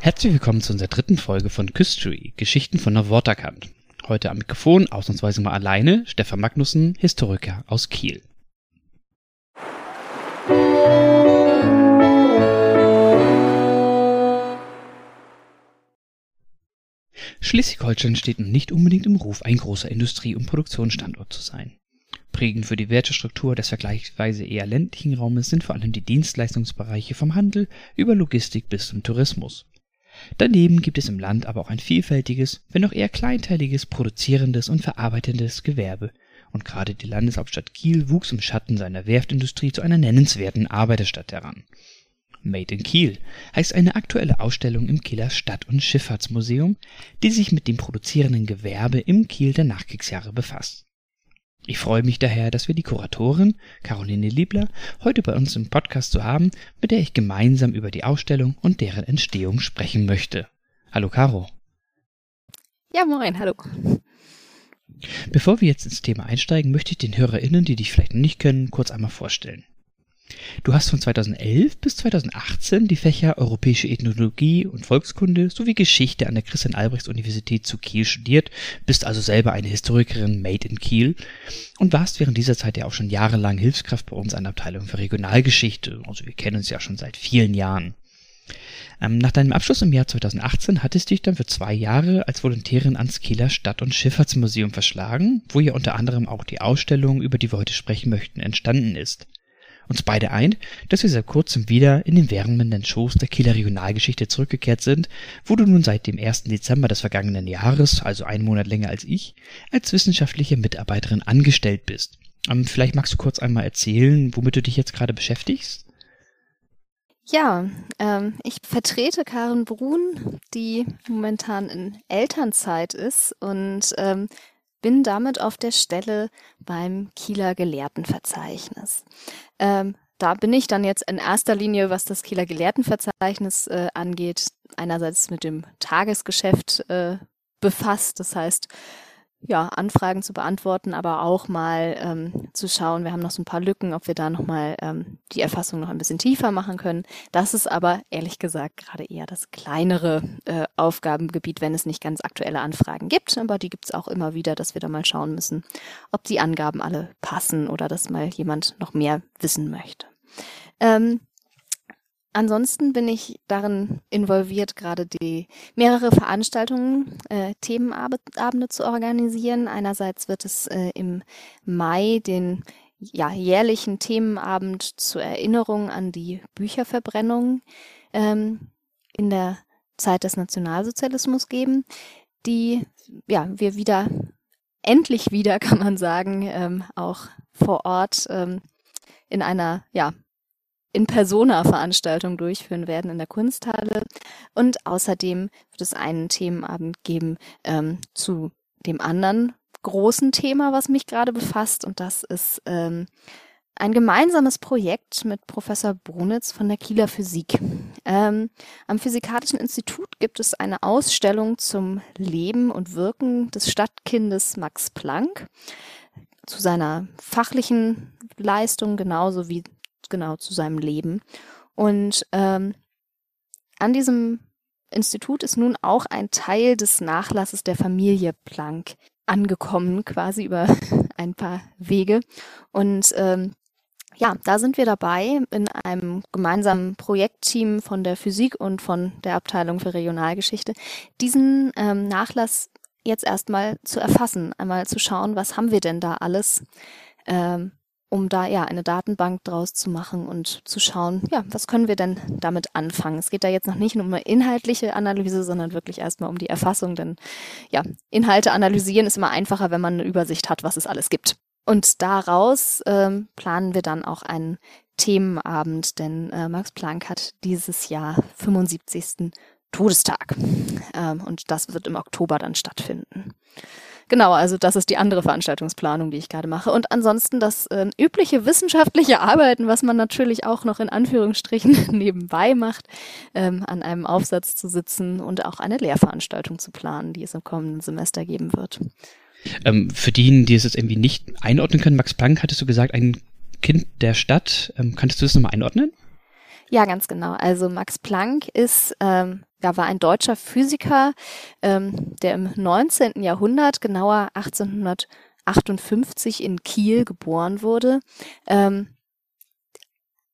Herzlich willkommen zu unserer dritten Folge von Küstery, Geschichten von der Waterkant. Heute am Mikrofon, ausnahmsweise mal alleine, Stefan Magnussen, Historiker aus Kiel. Schleswig-Holstein steht nicht unbedingt im Ruf, ein großer Industrie- und Produktionsstandort zu sein. Prägend für die Wertestruktur des vergleichsweise eher ländlichen Raumes sind vor allem die Dienstleistungsbereiche vom Handel über Logistik bis zum Tourismus. Daneben gibt es im Land aber auch ein vielfältiges, wenn auch eher kleinteiliges produzierendes und verarbeitendes Gewerbe, und gerade die Landeshauptstadt Kiel wuchs im Schatten seiner Werftindustrie zu einer nennenswerten Arbeiterstadt heran. Made in Kiel heißt eine aktuelle Ausstellung im Kieler Stadt- und Schifffahrtsmuseum, die sich mit dem produzierenden Gewerbe im Kiel der Nachkriegsjahre befasst ich freue mich daher, dass wir die Kuratorin Caroline Liebler heute bei uns im Podcast zu haben, mit der ich gemeinsam über die Ausstellung und deren Entstehung sprechen möchte. Hallo Caro. Ja, moin, hallo. Bevor wir jetzt ins Thema einsteigen, möchte ich den HörerInnen, die dich vielleicht noch nicht kennen, kurz einmal vorstellen. Du hast von 2011 bis 2018 die Fächer Europäische Ethnologie und Volkskunde sowie Geschichte an der Christian-Albrechts-Universität zu Kiel studiert, bist also selber eine Historikerin made in Kiel und warst während dieser Zeit ja auch schon jahrelang Hilfskraft bei uns an der Abteilung für Regionalgeschichte. Also wir kennen uns ja schon seit vielen Jahren. Ähm, nach deinem Abschluss im Jahr 2018 hattest du dich dann für zwei Jahre als Volontärin ans Kieler Stadt- und Schifffahrtsmuseum verschlagen, wo ja unter anderem auch die Ausstellung, über die wir heute sprechen möchten, entstanden ist uns beide ein, dass wir seit kurzem wieder in den wärmenden Schoß der Kieler Regionalgeschichte zurückgekehrt sind, wo du nun seit dem 1. Dezember des vergangenen Jahres, also einen Monat länger als ich, als wissenschaftliche Mitarbeiterin angestellt bist. Ähm, vielleicht magst du kurz einmal erzählen, womit du dich jetzt gerade beschäftigst? Ja, ähm, ich vertrete Karen Brun, die momentan in Elternzeit ist und ähm, bin damit auf der Stelle beim Kieler Gelehrtenverzeichnis. Ähm, da bin ich dann jetzt in erster Linie, was das Kieler Gelehrtenverzeichnis äh, angeht, einerseits mit dem Tagesgeschäft äh, befasst. Das heißt, ja, Anfragen zu beantworten, aber auch mal ähm, zu schauen, wir haben noch so ein paar Lücken, ob wir da nochmal ähm, die Erfassung noch ein bisschen tiefer machen können. Das ist aber ehrlich gesagt gerade eher das kleinere äh, Aufgabengebiet, wenn es nicht ganz aktuelle Anfragen gibt. Aber die gibt es auch immer wieder, dass wir da mal schauen müssen, ob die Angaben alle passen oder dass mal jemand noch mehr wissen möchte. Ähm, Ansonsten bin ich darin involviert, gerade die mehrere Veranstaltungen, äh, Themenabende zu organisieren. Einerseits wird es äh, im Mai den ja, jährlichen Themenabend zur Erinnerung an die Bücherverbrennung ähm, in der Zeit des Nationalsozialismus geben, die ja wir wieder endlich wieder, kann man sagen, ähm, auch vor Ort ähm, in einer ja in-Persona-Veranstaltung durchführen werden in der Kunsthalle. Und außerdem wird es einen Themenabend geben ähm, zu dem anderen großen Thema, was mich gerade befasst. Und das ist ähm, ein gemeinsames Projekt mit Professor Brunitz von der Kieler Physik. Ähm, am Physikalischen Institut gibt es eine Ausstellung zum Leben und Wirken des Stadtkindes Max Planck zu seiner fachlichen Leistung genauso wie genau zu seinem Leben. Und ähm, an diesem Institut ist nun auch ein Teil des Nachlasses der Familie Planck angekommen, quasi über ein paar Wege. Und ähm, ja, da sind wir dabei in einem gemeinsamen Projektteam von der Physik und von der Abteilung für Regionalgeschichte, diesen ähm, Nachlass jetzt erstmal zu erfassen, einmal zu schauen, was haben wir denn da alles, ähm, um da ja eine Datenbank draus zu machen und zu schauen, ja, was können wir denn damit anfangen? Es geht da jetzt noch nicht um eine inhaltliche Analyse, sondern wirklich erstmal um die Erfassung, denn ja, Inhalte analysieren ist immer einfacher, wenn man eine Übersicht hat, was es alles gibt. Und daraus ähm, planen wir dann auch einen Themenabend, denn äh, Max Planck hat dieses Jahr 75. Todestag. Ähm, und das wird im Oktober dann stattfinden. Genau, also das ist die andere Veranstaltungsplanung, die ich gerade mache. Und ansonsten das äh, übliche wissenschaftliche Arbeiten, was man natürlich auch noch in Anführungsstrichen nebenbei macht, ähm, an einem Aufsatz zu sitzen und auch eine Lehrveranstaltung zu planen, die es im kommenden Semester geben wird. Ähm, für diejenigen, die es jetzt irgendwie nicht einordnen können, Max Planck, hattest du gesagt, ein Kind der Stadt. Ähm, könntest du das nochmal einordnen? Ja, ganz genau. Also Max Planck ist, ähm, ja, war ein deutscher Physiker, ähm, der im 19. Jahrhundert, genauer 1858 in Kiel geboren wurde. Ähm,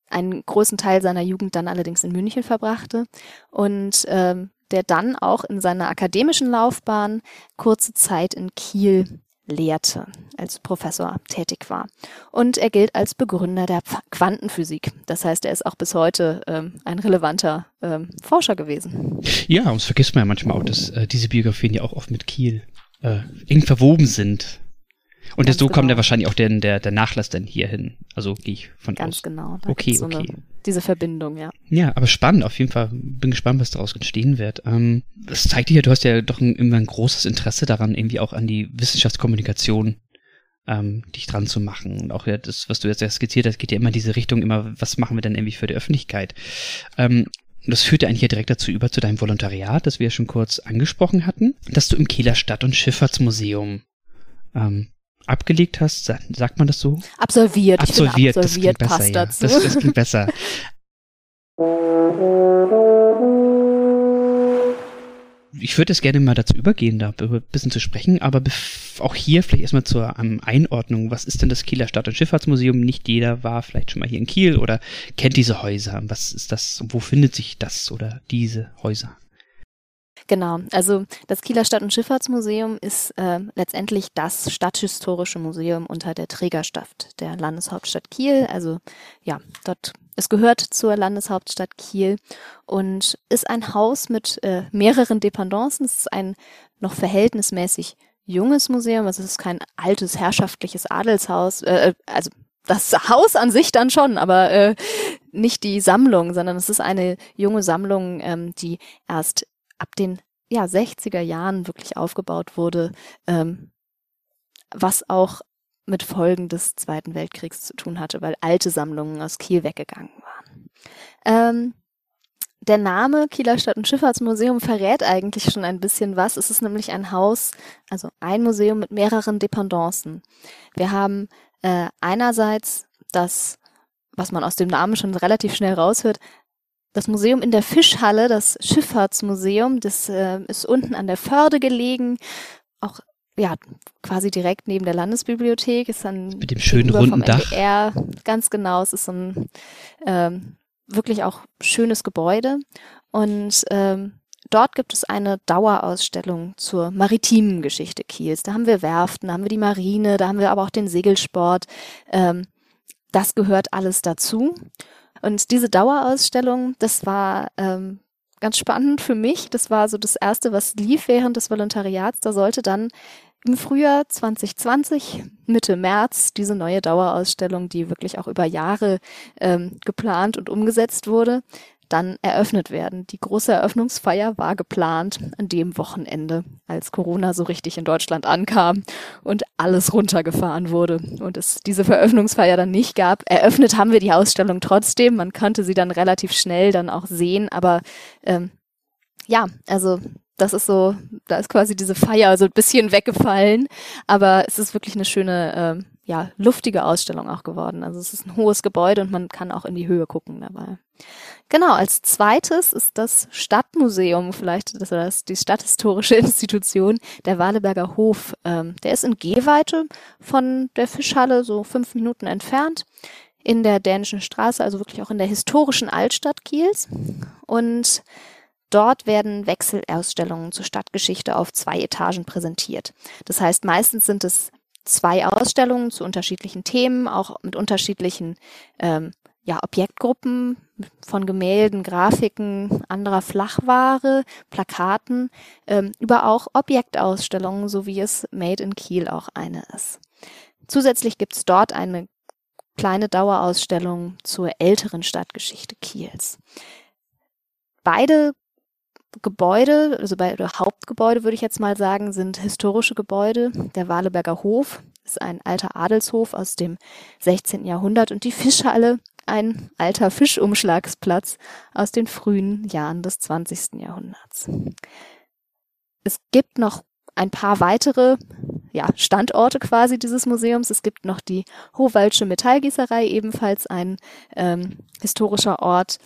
einen großen Teil seiner Jugend dann allerdings in München verbrachte und ähm, der dann auch in seiner akademischen Laufbahn kurze Zeit in Kiel lehrte, als Professor tätig war. Und er gilt als Begründer der Quantenphysik. Das heißt, er ist auch bis heute ähm, ein relevanter ähm, Forscher gewesen. Ja, und das vergisst man ja manchmal auch, dass äh, diese Biografien ja auch oft mit Kiel äh, eng verwoben sind. Und Ganz so genau. kommt ja wahrscheinlich auch der, der, der Nachlass dann hierhin. Also gehe ich von Ganz aus. Ganz genau. okay, so okay. Eine, diese Verbindung, ja. Ja, aber spannend auf jeden Fall. Bin gespannt, was daraus entstehen wird. Ähm, das zeigt dir ja, du hast ja doch ein, immer ein großes Interesse daran, irgendwie auch an die Wissenschaftskommunikation ähm, dich dran zu machen. Und auch ja, das, was du jetzt skizziert hast, geht ja immer in diese Richtung, immer, was machen wir denn irgendwie für die Öffentlichkeit? Ähm, das führt ja eigentlich hier direkt dazu über zu deinem Volontariat, das wir ja schon kurz angesprochen hatten, dass du im Kieler Stadt- und Schifffahrtsmuseum ähm, abgelegt hast, sagt man das so? Absolviert. Absolviert, absolviert das klingt besser, ja. Das, das klingt besser. Ich würde es gerne mal dazu übergehen, da ein bisschen zu sprechen, aber auch hier vielleicht erstmal zur um, Einordnung. Was ist denn das Kieler Stadt- und Schifffahrtsmuseum? Nicht jeder war vielleicht schon mal hier in Kiel oder kennt diese Häuser. Was ist das? Wo findet sich das oder diese Häuser? Genau, also das Kieler Stadt- und Schifffahrtsmuseum ist äh, letztendlich das stadthistorische Museum unter der Trägerschaft der Landeshauptstadt Kiel. Also ja, dort es gehört zur Landeshauptstadt Kiel und ist ein Haus mit äh, mehreren Dependancen. Es ist ein noch verhältnismäßig junges Museum. Also es ist kein altes herrschaftliches Adelshaus. Äh, äh also das Haus an sich dann schon, aber äh, nicht die Sammlung, sondern es ist eine junge Sammlung, ähm, die erst ab den ja, 60er Jahren wirklich aufgebaut wurde, ähm, was auch mit Folgen des Zweiten Weltkriegs zu tun hatte, weil alte Sammlungen aus Kiel weggegangen waren. Ähm, der Name Kieler Stadt- und Schifffahrtsmuseum verrät eigentlich schon ein bisschen was. Es ist nämlich ein Haus, also ein Museum mit mehreren Dependancen. Wir haben äh, einerseits das, was man aus dem Namen schon relativ schnell raushört, das Museum in der Fischhalle, das Schifffahrtsmuseum, das äh, ist unten an der Förde gelegen, auch ja quasi direkt neben der Landesbibliothek. Ist dann mit dem schönen runden Dach. NDR. Ganz genau, es ist so ein ähm, wirklich auch schönes Gebäude und ähm, Dort gibt es eine Dauerausstellung zur maritimen Geschichte Kiels. Da haben wir Werften, da haben wir die Marine, da haben wir aber auch den Segelsport. Ähm, das gehört alles dazu. Und diese Dauerausstellung, das war ähm, ganz spannend für mich. Das war so das erste, was lief während des Volontariats. Da sollte dann im Frühjahr 2020, Mitte März, diese neue Dauerausstellung, die wirklich auch über Jahre ähm, geplant und umgesetzt wurde, dann eröffnet werden. Die große Eröffnungsfeier war geplant an dem Wochenende, als Corona so richtig in Deutschland ankam und alles runtergefahren wurde und es diese Veröffnungsfeier dann nicht gab. Eröffnet haben wir die Ausstellung trotzdem. Man konnte sie dann relativ schnell dann auch sehen, aber ähm, ja, also das ist so, da ist quasi diese Feier so ein bisschen weggefallen, aber es ist wirklich eine schöne, ähm, ja, luftige Ausstellung auch geworden. Also es ist ein hohes Gebäude und man kann auch in die Höhe gucken dabei. Genau, als zweites ist das Stadtmuseum, vielleicht das, das die Stadthistorische Institution, der Waleberger Hof. Ähm, der ist in Gehweite von der Fischhalle, so fünf Minuten entfernt, in der Dänischen Straße, also wirklich auch in der historischen Altstadt Kiels. Und Dort werden Wechselausstellungen zur Stadtgeschichte auf zwei Etagen präsentiert. Das heißt, meistens sind es zwei Ausstellungen zu unterschiedlichen Themen, auch mit unterschiedlichen ähm, ja, Objektgruppen von Gemälden, Grafiken, anderer Flachware, Plakaten, ähm, über auch Objektausstellungen, so wie es Made in Kiel auch eine ist. Zusätzlich gibt es dort eine kleine Dauerausstellung zur älteren Stadtgeschichte Kiels. Beide Gebäude, also bei oder Hauptgebäude würde ich jetzt mal sagen, sind historische Gebäude. Der Waleberger Hof ist ein alter Adelshof aus dem 16. Jahrhundert und die Fischhalle ein alter Fischumschlagsplatz aus den frühen Jahren des 20. Jahrhunderts. Es gibt noch ein paar weitere ja, Standorte quasi dieses Museums. Es gibt noch die Howaldsche Metallgießerei, ebenfalls ein ähm, historischer Ort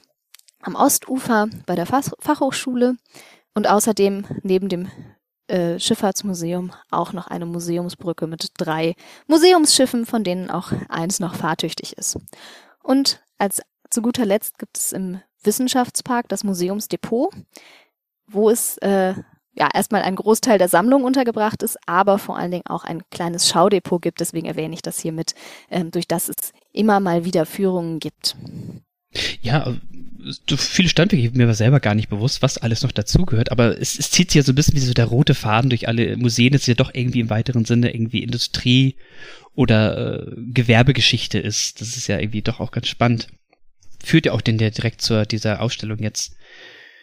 am Ostufer bei der Fach Fachhochschule und außerdem neben dem äh, Schifffahrtsmuseum auch noch eine Museumsbrücke mit drei Museumsschiffen, von denen auch eins noch fahrtüchtig ist. Und als zu guter Letzt gibt es im Wissenschaftspark das Museumsdepot, wo es äh, ja erstmal ein Großteil der Sammlung untergebracht ist, aber vor allen Dingen auch ein kleines Schaudepot gibt. Deswegen erwähne ich das hier mit, ähm, durch das es immer mal wieder Führungen gibt. Ja, so viele Standwege, mir war selber gar nicht bewusst, was alles noch dazugehört, aber es, es zieht sich ja so ein bisschen wie so der rote Faden durch alle Museen, dass es ja doch irgendwie im weiteren Sinne irgendwie Industrie oder äh, Gewerbegeschichte ist. Das ist ja irgendwie doch auch ganz spannend. Führt ja auch denn der direkt zur dieser Ausstellung jetzt.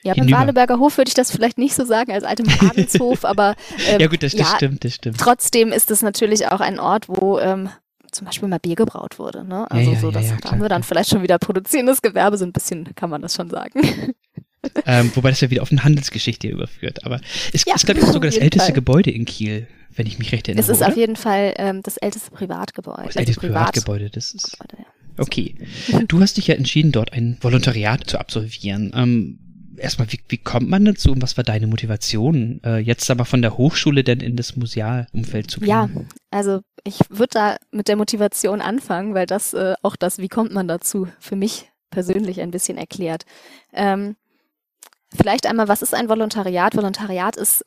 Ja, beim Warneberger Hof würde ich das vielleicht nicht so sagen als altem Adelshof, aber ähm, ja gut, das, das ja, stimmt, das stimmt. Trotzdem ist es natürlich auch ein Ort, wo ähm, zum Beispiel mal Bier gebraut wurde. Ne? Also ja, ja, so, das ja, da haben wir dann vielleicht schon wieder produzierendes Gewerbe, so ein bisschen kann man das schon sagen. ähm, wobei das ja wieder auf eine Handelsgeschichte überführt. Aber es ist, glaube ich, sogar das älteste Fall. Gebäude in Kiel, wenn ich mich recht erinnere. Es ist oder? auf jeden Fall ähm, das älteste Privatgebäude. Das älteste also Privatgebäude, das ist. Gebäude, okay. Du hast dich ja entschieden, dort ein Volontariat zu absolvieren. Ähm, erstmal, wie, wie kommt man dazu und was war deine Motivation, äh, jetzt aber von der Hochschule denn in das Musealumfeld zu gehen? Ja, also ich würde da mit der Motivation anfangen, weil das äh, auch das, wie kommt man dazu, für mich persönlich ein bisschen erklärt. Ähm, vielleicht einmal, was ist ein Volontariat? Volontariat ist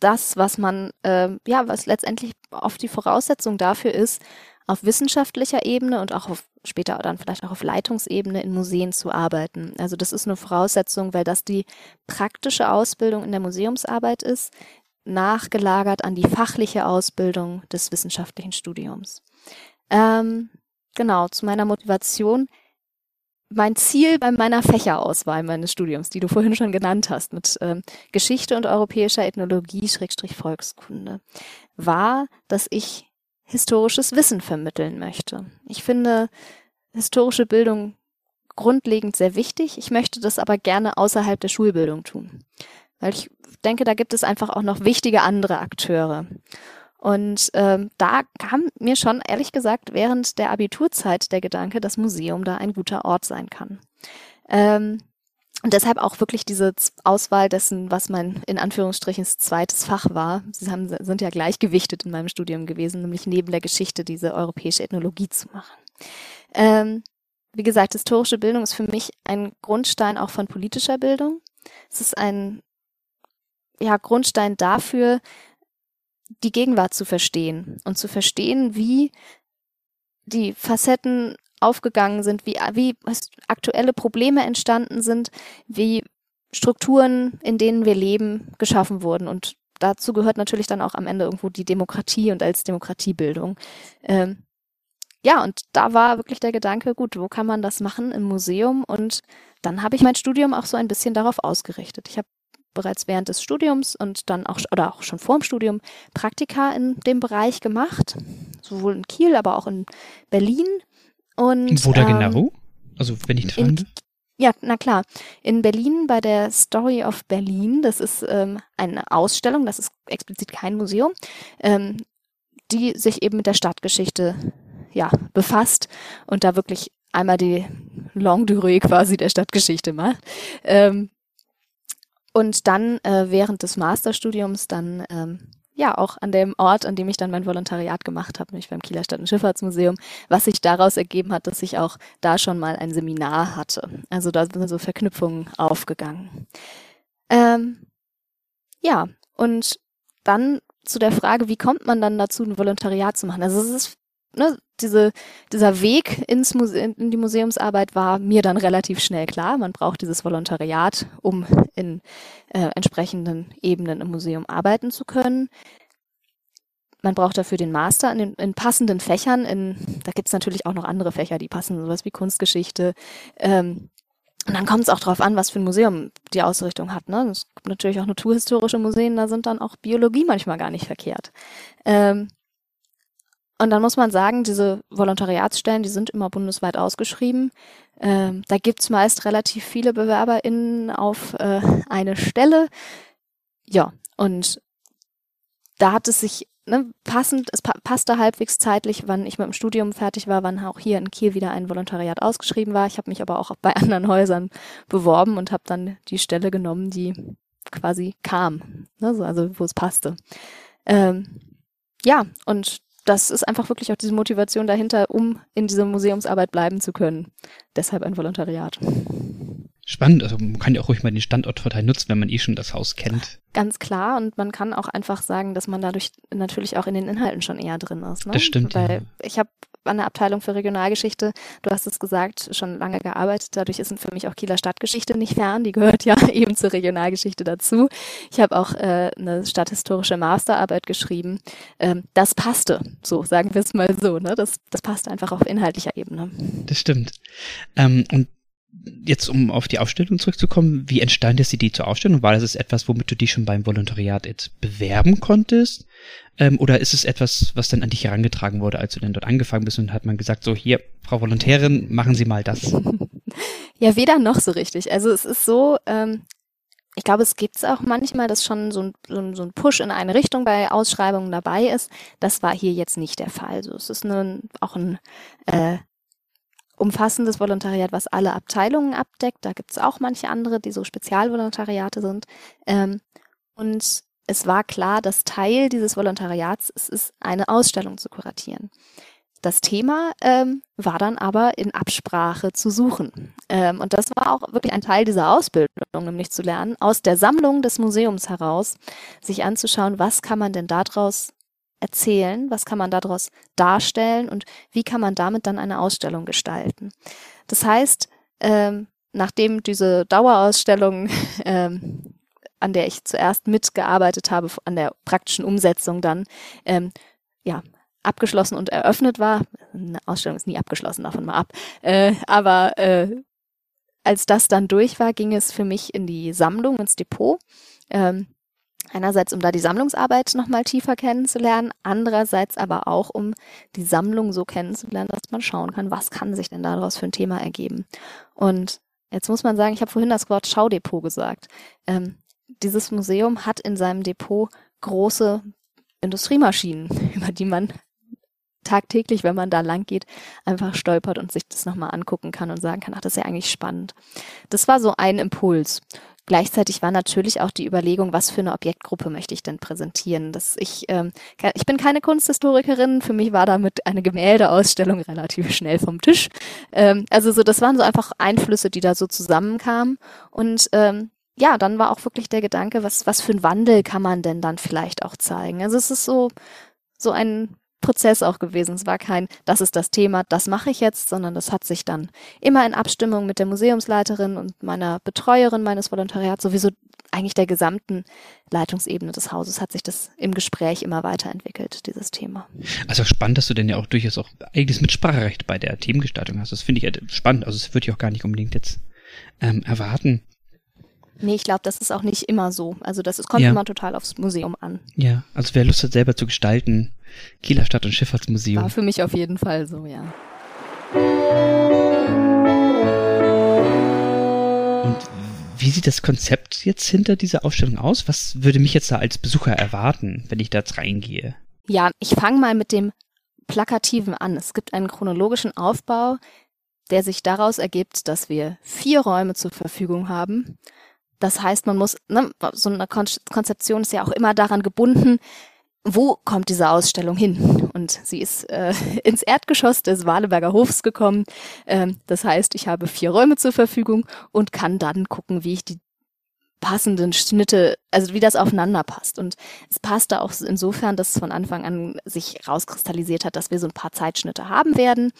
das, was man, äh, ja, was letztendlich oft die Voraussetzung dafür ist, auf wissenschaftlicher Ebene und auch auf später dann vielleicht auch auf Leitungsebene in Museen zu arbeiten. Also das ist eine Voraussetzung, weil das die praktische Ausbildung in der Museumsarbeit ist, nachgelagert an die fachliche Ausbildung des wissenschaftlichen Studiums. Ähm, genau, zu meiner Motivation. Mein Ziel bei meiner Fächerauswahl meines Studiums, die du vorhin schon genannt hast, mit ähm, Geschichte und europäischer Ethnologie, Schrägstrich Volkskunde, war, dass ich historisches Wissen vermitteln möchte. Ich finde historische Bildung grundlegend sehr wichtig. Ich möchte das aber gerne außerhalb der Schulbildung tun. Weil ich denke, da gibt es einfach auch noch wichtige andere Akteure. Und ähm, da kam mir schon, ehrlich gesagt, während der Abiturzeit der Gedanke, dass Museum da ein guter Ort sein kann. Ähm, und deshalb auch wirklich diese Auswahl dessen, was mein in Anführungsstrichen zweites Fach war. Sie haben, sind ja gleichgewichtet in meinem Studium gewesen, nämlich neben der Geschichte diese europäische Ethnologie zu machen. Ähm, wie gesagt, historische Bildung ist für mich ein Grundstein auch von politischer Bildung. Es ist ein ja, Grundstein dafür, die Gegenwart zu verstehen und zu verstehen, wie die Facetten aufgegangen sind, wie, wie aktuelle Probleme entstanden sind, wie Strukturen, in denen wir leben, geschaffen wurden. Und dazu gehört natürlich dann auch am Ende irgendwo die Demokratie und als Demokratiebildung. Ähm, ja, und da war wirklich der Gedanke, gut, wo kann man das machen im Museum? Und dann habe ich mein Studium auch so ein bisschen darauf ausgerichtet. Ich habe bereits während des Studiums und dann auch oder auch schon vor dem Studium Praktika in dem Bereich gemacht, sowohl in Kiel, aber auch in Berlin und, Wo da ähm, genau? Also wenn ich fragen Ja, na klar. In Berlin bei der Story of Berlin, das ist ähm, eine Ausstellung, das ist explizit kein Museum, ähm, die sich eben mit der Stadtgeschichte ja, befasst und da wirklich einmal die Longue Durée quasi der Stadtgeschichte macht. Ähm, und dann äh, während des Masterstudiums dann ähm, ja auch an dem Ort, an dem ich dann mein Volontariat gemacht habe, nämlich beim Kieler Stadt- und Schifffahrtsmuseum, was sich daraus ergeben hat, dass ich auch da schon mal ein Seminar hatte. Also da sind so Verknüpfungen aufgegangen. Ähm, ja, und dann zu der Frage, wie kommt man dann dazu, ein Volontariat zu machen? Also es ist ne, diese, dieser Weg ins Muse in die Museumsarbeit war mir dann relativ schnell klar. Man braucht dieses Volontariat, um in äh, entsprechenden Ebenen im Museum arbeiten zu können. Man braucht dafür den Master in, den, in passenden Fächern. In, da gibt es natürlich auch noch andere Fächer, die passen, sowas wie Kunstgeschichte, ähm, Und dann kommt es auch darauf an, was für ein Museum die Ausrichtung hat. Ne? Es gibt natürlich auch naturhistorische Museen, da sind dann auch Biologie manchmal gar nicht verkehrt. Ähm, und dann muss man sagen, diese Volontariatsstellen, die sind immer bundesweit ausgeschrieben. Ähm, da gibt's meist relativ viele BewerberInnen auf äh, eine Stelle. Ja, und da hat es sich ne, passend, es pa passte halbwegs zeitlich, wann ich mit dem Studium fertig war, wann auch hier in Kiel wieder ein Volontariat ausgeschrieben war. Ich habe mich aber auch bei anderen Häusern beworben und habe dann die Stelle genommen, die quasi kam, ne, also wo es passte. Ähm, ja, und das ist einfach wirklich auch diese Motivation dahinter, um in dieser Museumsarbeit bleiben zu können. Deshalb ein Volontariat. Spannend, also man kann ja auch ruhig mal den Standortvorteil nutzen, wenn man eh schon das Haus kennt. Ganz klar und man kann auch einfach sagen, dass man dadurch natürlich auch in den Inhalten schon eher drin ist. Ne? Das stimmt. Weil ja. ich habe an der Abteilung für Regionalgeschichte, du hast es gesagt, schon lange gearbeitet. Dadurch ist für mich auch Kieler Stadtgeschichte nicht fern. Die gehört ja eben zur Regionalgeschichte dazu. Ich habe auch äh, eine stadthistorische Masterarbeit geschrieben. Ähm, das passte, so sagen wir es mal so. Ne? Das, das passte einfach auf inhaltlicher Ebene. Das stimmt. Ähm, und jetzt um auf die Ausstellung zurückzukommen, wie entstand jetzt die Idee zur Ausstellung? War das etwas, womit du dich schon beim Volontariat jetzt bewerben konntest? Ähm, oder ist es etwas, was dann an dich herangetragen wurde, als du dann dort angefangen bist und hat man gesagt, so hier, Frau Volontärin, machen Sie mal das? Ja, weder noch so richtig. Also es ist so, ähm, ich glaube, es gibt es auch manchmal, dass schon so ein, so, ein, so ein Push in eine Richtung bei Ausschreibungen dabei ist. Das war hier jetzt nicht der Fall. Also es ist eine, auch ein äh, umfassendes Volontariat, was alle Abteilungen abdeckt. Da gibt es auch manche andere, die so Spezialvolontariate sind. Ähm, und es war klar, dass Teil dieses Volontariats es ist, eine Ausstellung zu kuratieren. Das Thema ähm, war dann aber in Absprache zu suchen. Ähm, und das war auch wirklich ein Teil dieser Ausbildung, nämlich zu lernen, aus der Sammlung des Museums heraus, sich anzuschauen, was kann man denn daraus erzählen, was kann man daraus darstellen und wie kann man damit dann eine Ausstellung gestalten. Das heißt, ähm, nachdem diese Dauerausstellung, ähm, an der ich zuerst mitgearbeitet habe, an der praktischen Umsetzung dann, ähm, ja, abgeschlossen und eröffnet war. Eine Ausstellung ist nie abgeschlossen, davon mal ab. Äh, aber äh, als das dann durch war, ging es für mich in die Sammlung, ins Depot. Ähm, Einerseits, um da die Sammlungsarbeit nochmal tiefer kennenzulernen, andererseits aber auch, um die Sammlung so kennenzulernen, dass man schauen kann, was kann sich denn daraus für ein Thema ergeben. Und jetzt muss man sagen, ich habe vorhin das Wort Schaudepot gesagt. Ähm, dieses Museum hat in seinem Depot große Industriemaschinen, über die man tagtäglich, wenn man da lang geht, einfach stolpert und sich das nochmal angucken kann und sagen kann, ach, das ist ja eigentlich spannend. Das war so ein Impuls. Gleichzeitig war natürlich auch die Überlegung, was für eine Objektgruppe möchte ich denn präsentieren. Dass ich, ähm, ich bin keine Kunsthistorikerin, für mich war damit eine Gemäldeausstellung relativ schnell vom Tisch. Ähm, also so, das waren so einfach Einflüsse, die da so zusammenkamen. Und ähm, ja, dann war auch wirklich der Gedanke, was, was für einen Wandel kann man denn dann vielleicht auch zeigen? Also es ist so, so ein Prozess auch gewesen. Es war kein, das ist das Thema, das mache ich jetzt, sondern das hat sich dann immer in Abstimmung mit der Museumsleiterin und meiner Betreuerin meines Volontariats, sowieso eigentlich der gesamten Leitungsebene des Hauses hat sich das im Gespräch immer weiterentwickelt, dieses Thema. Also spannend, dass du denn ja auch durchaus auch eigenes Mitspracherecht bei der Themengestaltung hast. Das finde ich spannend. Also das würde ich auch gar nicht unbedingt jetzt ähm, erwarten. Nee, ich glaube, das ist auch nicht immer so. Also das ist, kommt ja. immer total aufs Museum an. Ja, also wer Lust hat, selber zu gestalten, Kieler Stadt- und Schifffahrtsmuseum. War für mich auf jeden Fall so, ja. Und wie sieht das Konzept jetzt hinter dieser Ausstellung aus? Was würde mich jetzt da als Besucher erwarten, wenn ich da jetzt reingehe? Ja, ich fange mal mit dem Plakativen an. Es gibt einen chronologischen Aufbau, der sich daraus ergibt, dass wir vier Räume zur Verfügung haben das heißt, man muss, ne, so eine Konzeption ist ja auch immer daran gebunden, wo kommt diese Ausstellung hin? Und sie ist äh, ins Erdgeschoss des Waleberger Hofs gekommen. Ähm, das heißt, ich habe vier Räume zur Verfügung und kann dann gucken, wie ich die passenden Schnitte, also wie das aufeinander passt. Und es passte auch insofern, dass von Anfang an sich rauskristallisiert hat, dass wir so ein paar Zeitschnitte haben werden.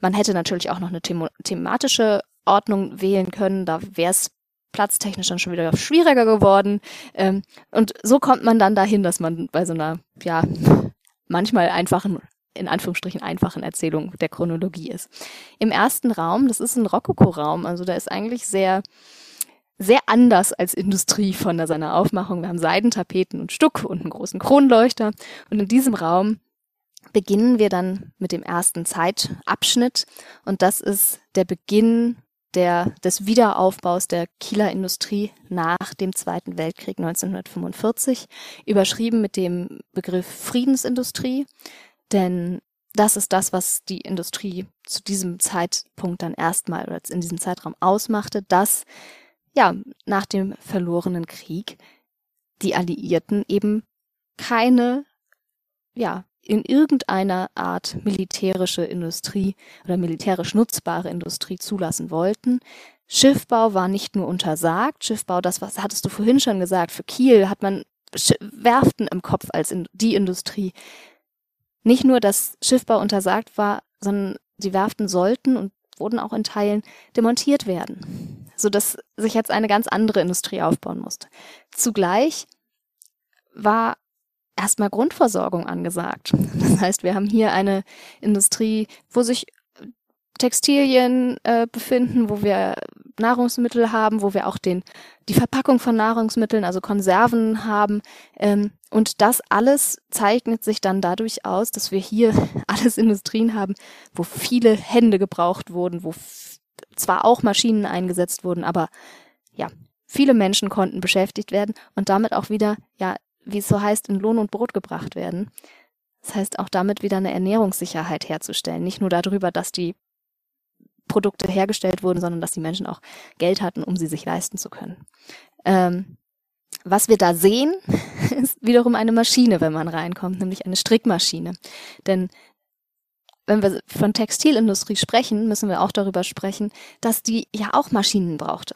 Man hätte natürlich auch noch eine thematische Ordnung wählen können. Da wäre es platztechnisch dann schon wieder schwieriger geworden. Ähm, und so kommt man dann dahin, dass man bei so einer, ja, manchmal einfachen in Anführungsstrichen einfachen Erzählung der Chronologie ist. Im ersten Raum, das ist ein Rokoko-Raum, also da ist eigentlich sehr sehr anders als Industrie von seiner Aufmachung. Wir haben Seidentapeten und Stuck und einen großen Kronleuchter. Und in diesem Raum beginnen wir dann mit dem ersten Zeitabschnitt. Und das ist der Beginn der, des Wiederaufbaus der Kieler Industrie nach dem Zweiten Weltkrieg 1945, überschrieben mit dem Begriff Friedensindustrie, denn das ist das, was die Industrie zu diesem Zeitpunkt dann erstmal oder in diesem Zeitraum ausmachte, dass ja nach dem verlorenen Krieg die Alliierten eben keine ja in irgendeiner Art militärische Industrie oder militärisch nutzbare Industrie zulassen wollten. Schiffbau war nicht nur untersagt. Schiffbau, das was hattest du vorhin schon gesagt, für Kiel hat man Werften im Kopf als in die Industrie. Nicht nur, dass Schiffbau untersagt war, sondern die Werften sollten und wurden auch in Teilen demontiert werden, so dass sich jetzt eine ganz andere Industrie aufbauen musste. Zugleich war erstmal Grundversorgung angesagt. Das heißt, wir haben hier eine Industrie, wo sich Textilien äh, befinden, wo wir Nahrungsmittel haben, wo wir auch den die Verpackung von Nahrungsmitteln, also Konserven haben. Ähm, und das alles zeichnet sich dann dadurch aus, dass wir hier alles Industrien haben, wo viele Hände gebraucht wurden, wo zwar auch Maschinen eingesetzt wurden, aber ja, viele Menschen konnten beschäftigt werden und damit auch wieder ja wie es so heißt, in Lohn und Brot gebracht werden. Das heißt, auch damit wieder eine Ernährungssicherheit herzustellen. Nicht nur darüber, dass die Produkte hergestellt wurden, sondern dass die Menschen auch Geld hatten, um sie sich leisten zu können. Ähm, was wir da sehen, ist wiederum eine Maschine, wenn man reinkommt, nämlich eine Strickmaschine. Denn wenn wir von Textilindustrie sprechen, müssen wir auch darüber sprechen, dass die ja auch Maschinen brauchte.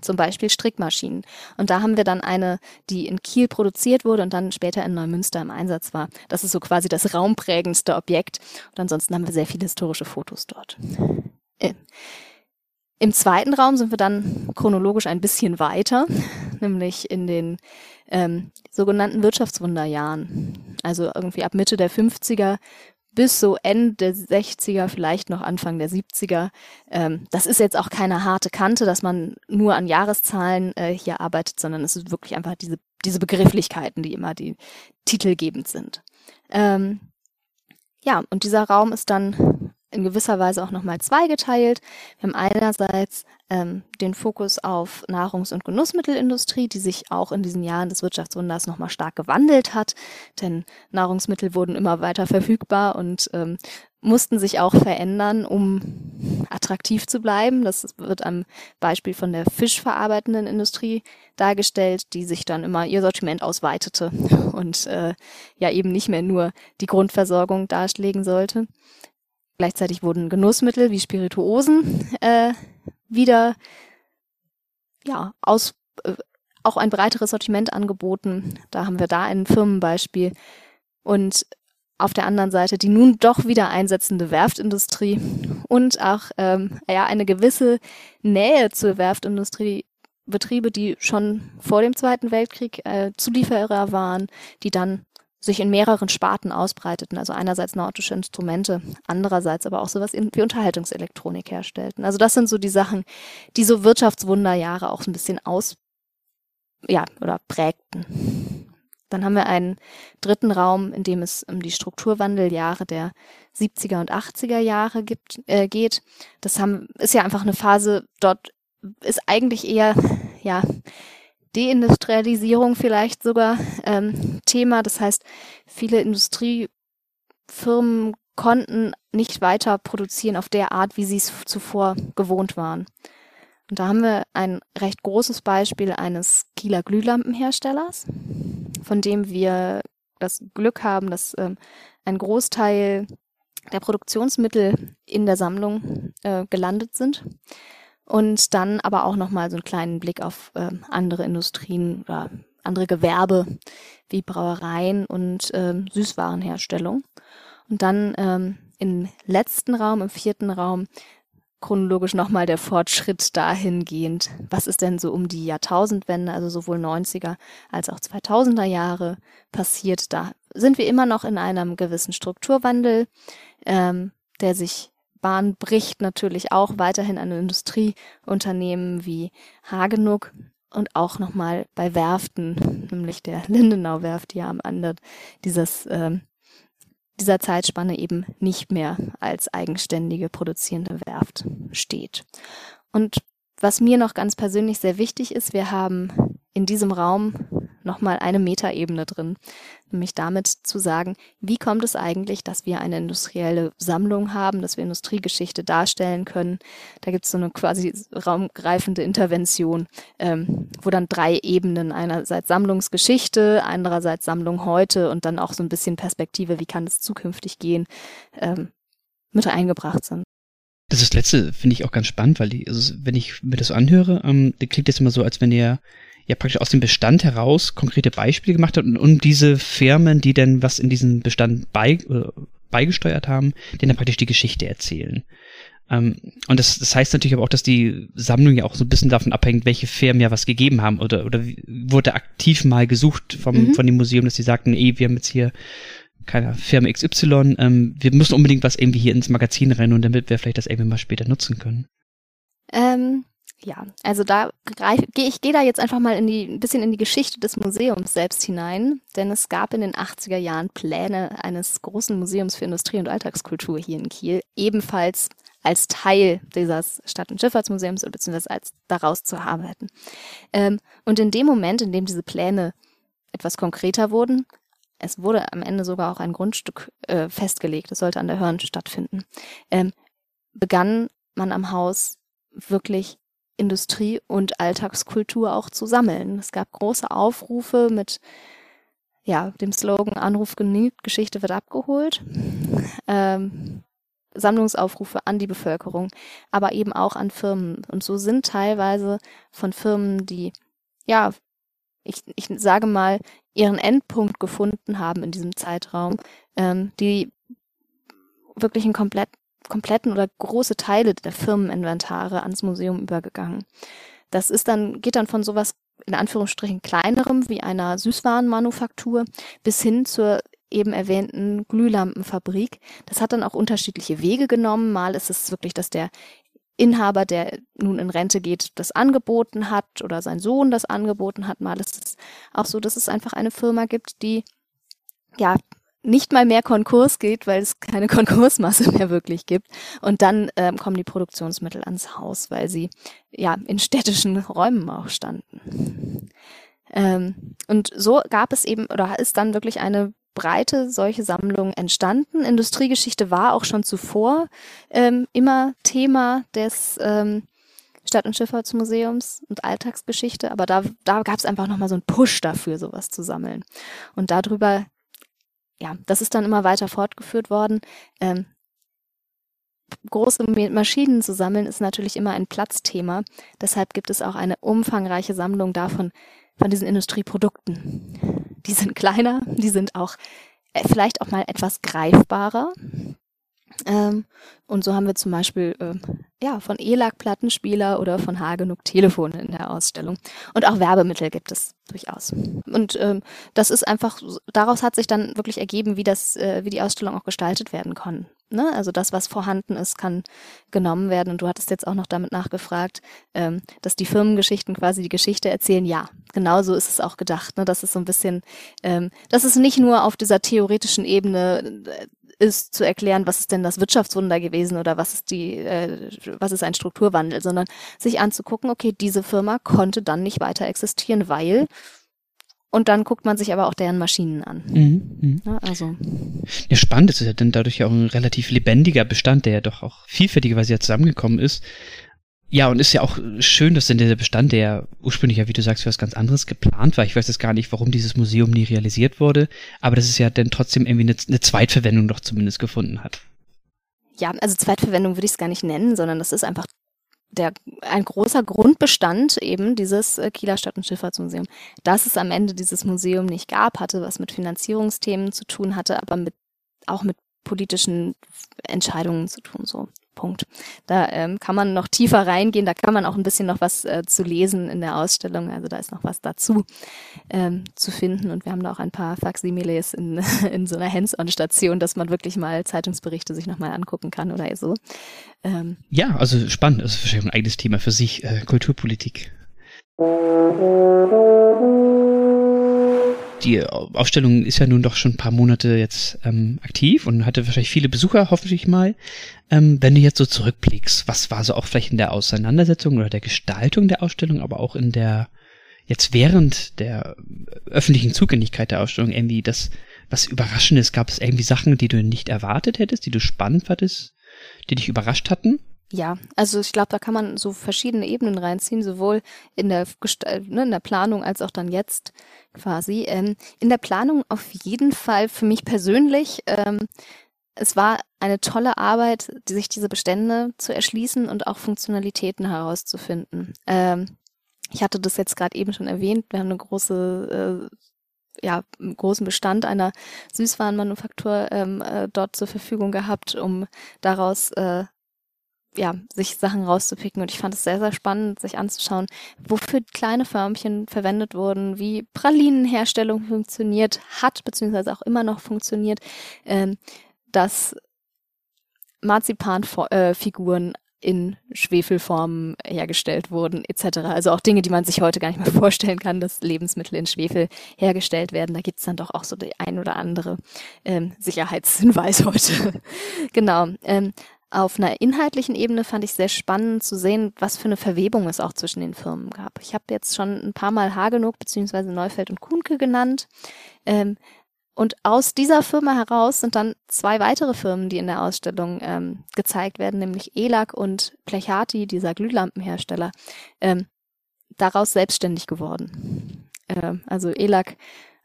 Zum Beispiel Strickmaschinen. Und da haben wir dann eine, die in Kiel produziert wurde und dann später in Neumünster im Einsatz war. Das ist so quasi das raumprägendste Objekt. Und ansonsten haben wir sehr viele historische Fotos dort. Äh, Im zweiten Raum sind wir dann chronologisch ein bisschen weiter, nämlich in den ähm, sogenannten Wirtschaftswunderjahren. Also irgendwie ab Mitte der 50er bis so Ende der 60er, vielleicht noch Anfang der 70er. Ähm, das ist jetzt auch keine harte Kante, dass man nur an Jahreszahlen äh, hier arbeitet, sondern es ist wirklich einfach diese, diese Begrifflichkeiten, die immer die titelgebend sind. Ähm, ja, und dieser Raum ist dann in gewisser Weise auch nochmal zweigeteilt. Wir haben einerseits ähm, den Fokus auf Nahrungs- und Genussmittelindustrie, die sich auch in diesen Jahren des Wirtschaftswunders nochmal stark gewandelt hat, denn Nahrungsmittel wurden immer weiter verfügbar und ähm, mussten sich auch verändern, um attraktiv zu bleiben. Das wird am Beispiel von der fischverarbeitenden Industrie dargestellt, die sich dann immer ihr Sortiment ausweitete und äh, ja eben nicht mehr nur die Grundversorgung darlegen sollte. Gleichzeitig wurden Genussmittel wie Spirituosen äh, wieder ja aus äh, auch ein breiteres Sortiment angeboten. Da haben wir da ein Firmenbeispiel. Und auf der anderen Seite die nun doch wieder einsetzende Werftindustrie und auch ähm, ja eine gewisse Nähe zur Werftindustrie Betriebe, die schon vor dem Zweiten Weltkrieg äh, Zulieferer waren, die dann sich in mehreren Sparten ausbreiteten. Also einerseits nautische Instrumente, andererseits aber auch sowas wie Unterhaltungselektronik herstellten. Also das sind so die Sachen, die so Wirtschaftswunderjahre auch ein bisschen aus, ja, oder prägten. Dann haben wir einen dritten Raum, in dem es um die Strukturwandeljahre der 70er und 80er Jahre gibt, äh, geht. Das haben, ist ja einfach eine Phase, dort ist eigentlich eher, ja, Deindustrialisierung vielleicht sogar ähm, Thema. Das heißt, viele Industriefirmen konnten nicht weiter produzieren auf der Art, wie sie es zuvor gewohnt waren. Und da haben wir ein recht großes Beispiel eines Kieler Glühlampenherstellers, von dem wir das Glück haben, dass ähm, ein Großteil der Produktionsmittel in der Sammlung äh, gelandet sind und dann aber auch nochmal so einen kleinen Blick auf äh, andere Industrien oder andere Gewerbe wie Brauereien und äh, Süßwarenherstellung. Und dann ähm, im letzten Raum, im vierten Raum, chronologisch nochmal der Fortschritt dahingehend, was ist denn so um die Jahrtausendwende, also sowohl 90er als auch 2000er Jahre passiert. Da sind wir immer noch in einem gewissen Strukturwandel, ähm, der sich Bahn bricht natürlich auch weiterhin an Industrieunternehmen wie Hagenuk und auch nochmal bei Werften, nämlich der Lindenau-Werft, die ja am Ende dieses, ähm, dieser Zeitspanne eben nicht mehr als eigenständige produzierende Werft steht. Und was mir noch ganz persönlich sehr wichtig ist, wir haben in diesem Raum nochmal eine Metaebene drin, nämlich damit zu sagen, wie kommt es eigentlich, dass wir eine industrielle Sammlung haben, dass wir Industriegeschichte darstellen können. Da gibt es so eine quasi raumgreifende Intervention, ähm, wo dann drei Ebenen, einerseits Sammlungsgeschichte, andererseits Sammlung heute und dann auch so ein bisschen Perspektive, wie kann es zukünftig gehen, ähm, mit eingebracht sind. Das ist das letzte finde ich auch ganz spannend, weil die, also wenn ich mir das anhöre, ähm, klingt das immer so, als wenn ihr ja praktisch aus dem Bestand heraus konkrete Beispiele gemacht hat und, und diese Firmen, die denn was in diesen Bestand bei, äh, beigesteuert haben, denen dann praktisch die Geschichte erzählen. Ähm, und das, das heißt natürlich aber auch, dass die Sammlung ja auch so ein bisschen davon abhängt, welche Firmen ja was gegeben haben oder, oder wurde aktiv mal gesucht vom, mhm. von dem Museum, dass sie sagten, ey, wir haben jetzt hier keine Firma XY, ähm, wir müssen unbedingt was irgendwie hier ins Magazin rennen und damit wir vielleicht das irgendwie mal später nutzen können. Ähm, ja, also da gehe ich gehe da jetzt einfach mal in die ein bisschen in die Geschichte des Museums selbst hinein, denn es gab in den 80er Jahren Pläne eines großen Museums für Industrie und Alltagskultur hier in Kiel, ebenfalls als Teil dieses Stadt- und Schifffahrtsmuseums beziehungsweise als daraus zu arbeiten. Ähm, und in dem Moment, in dem diese Pläne etwas konkreter wurden, es wurde am Ende sogar auch ein Grundstück äh, festgelegt, es sollte an der Hörn stattfinden, ähm, begann man am Haus wirklich Industrie und Alltagskultur auch zu sammeln. Es gab große Aufrufe mit ja, dem Slogan Anruf genügt, Geschichte wird abgeholt. Ähm, Sammlungsaufrufe an die Bevölkerung, aber eben auch an Firmen. Und so sind teilweise von Firmen, die, ja, ich, ich sage mal, ihren Endpunkt gefunden haben in diesem Zeitraum, ähm, die wirklich einen komplett kompletten oder große Teile der Firmeninventare ans Museum übergegangen. Das ist dann, geht dann von sowas in Anführungsstrichen kleinerem wie einer Süßwarenmanufaktur bis hin zur eben erwähnten Glühlampenfabrik. Das hat dann auch unterschiedliche Wege genommen. Mal ist es wirklich, dass der Inhaber, der nun in Rente geht, das angeboten hat oder sein Sohn das angeboten hat. Mal ist es auch so, dass es einfach eine Firma gibt, die ja nicht mal mehr Konkurs geht, weil es keine Konkursmasse mehr wirklich gibt. Und dann ähm, kommen die Produktionsmittel ans Haus, weil sie ja in städtischen Räumen auch standen. Ähm, und so gab es eben oder ist dann wirklich eine breite solche Sammlung entstanden. Industriegeschichte war auch schon zuvor ähm, immer Thema des ähm, Stadt- und Schifffahrtsmuseums und Alltagsgeschichte, aber da, da gab es einfach nochmal so einen Push dafür, sowas zu sammeln. Und darüber ja, das ist dann immer weiter fortgeführt worden. Ähm, große Maschinen zu sammeln ist natürlich immer ein Platzthema. Deshalb gibt es auch eine umfangreiche Sammlung davon, von diesen Industrieprodukten. Die sind kleiner, die sind auch äh, vielleicht auch mal etwas greifbarer. Ähm, und so haben wir zum Beispiel äh, ja, von ELAC Plattenspieler oder von Hagenuk Telefone in der Ausstellung. Und auch Werbemittel gibt es durchaus. Und ähm, das ist einfach, daraus hat sich dann wirklich ergeben, wie das, äh, wie die Ausstellung auch gestaltet werden kann. Ne? Also das, was vorhanden ist, kann genommen werden. Und du hattest jetzt auch noch damit nachgefragt, ähm, dass die Firmengeschichten quasi die Geschichte erzählen. Ja, genau so ist es auch gedacht. Ne? Das ist so ein bisschen, ähm, das ist nicht nur auf dieser theoretischen Ebene äh, ist zu erklären, was ist denn das Wirtschaftswunder gewesen oder was ist die, äh, was ist ein Strukturwandel, sondern sich anzugucken, okay, diese Firma konnte dann nicht weiter existieren, weil und dann guckt man sich aber auch deren Maschinen an. Mhm, mh. ja, also. Ja, spannend ist ja dann dadurch ja auch ein relativ lebendiger Bestand, der ja doch auch vielfältigerweise ja zusammengekommen ist. Ja, und ist ja auch schön, dass denn der Bestand, der ursprünglich ja, wie du sagst, für was ganz anderes geplant war. Ich weiß jetzt gar nicht, warum dieses Museum nie realisiert wurde, aber dass es ja dann trotzdem irgendwie eine, eine Zweitverwendung doch zumindest gefunden hat. Ja, also Zweitverwendung würde ich es gar nicht nennen, sondern das ist einfach der, ein großer Grundbestand eben dieses äh, Kieler Stadt- und Schifffahrtsmuseum. Dass es am Ende dieses Museum nicht gab, hatte was mit Finanzierungsthemen zu tun, hatte aber mit, auch mit politischen Entscheidungen zu tun, so Punkt. Da ähm, kann man noch tiefer reingehen, da kann man auch ein bisschen noch was äh, zu lesen in der Ausstellung. Also da ist noch was dazu ähm, zu finden. Und wir haben da auch ein paar Faximiles in, in so einer Hands-on-Station, dass man wirklich mal Zeitungsberichte sich nochmal angucken kann oder so. Ähm, ja, also spannend. Das ist wahrscheinlich ein eigenes Thema für sich, äh, Kulturpolitik. die Ausstellung ist ja nun doch schon ein paar Monate jetzt ähm, aktiv und hatte wahrscheinlich viele Besucher, hoffentlich mal. Ähm, wenn du jetzt so zurückblickst, was war so auch vielleicht in der Auseinandersetzung oder der Gestaltung der Ausstellung, aber auch in der jetzt während der öffentlichen Zugänglichkeit der Ausstellung irgendwie das, was Überraschendes, gab es irgendwie Sachen, die du nicht erwartet hättest, die du spannend fandest, die dich überrascht hatten? Ja, also ich glaube, da kann man so verschiedene Ebenen reinziehen, sowohl in der, ne, in der Planung als auch dann jetzt quasi. Ähm, in der Planung auf jeden Fall für mich persönlich. Ähm, es war eine tolle Arbeit, die sich diese Bestände zu erschließen und auch Funktionalitäten herauszufinden. Ähm, ich hatte das jetzt gerade eben schon erwähnt. Wir haben eine große äh, ja, großen Bestand einer Süßwarenmanufaktur ähm, äh, dort zur Verfügung gehabt, um daraus äh, ja, sich Sachen rauszupicken. Und ich fand es sehr, sehr spannend, sich anzuschauen, wofür kleine Förmchen verwendet wurden, wie Pralinenherstellung funktioniert hat, beziehungsweise auch immer noch funktioniert, ähm, dass Marzipanfiguren äh, in Schwefelformen hergestellt wurden, etc. Also auch Dinge, die man sich heute gar nicht mehr vorstellen kann, dass Lebensmittel in Schwefel hergestellt werden. Da gibt's dann doch auch so die ein oder andere ähm, Sicherheitshinweis heute. genau. Ähm, auf einer inhaltlichen Ebene fand ich sehr spannend zu sehen, was für eine Verwebung es auch zwischen den Firmen gab. Ich habe jetzt schon ein paar Mal Hagenow bzw. Neufeld und Kuhnke genannt. Ähm, und aus dieser Firma heraus sind dann zwei weitere Firmen, die in der Ausstellung ähm, gezeigt werden, nämlich ELAC und Plechati, dieser Glühlampenhersteller, ähm, daraus selbstständig geworden. Ähm, also ELAC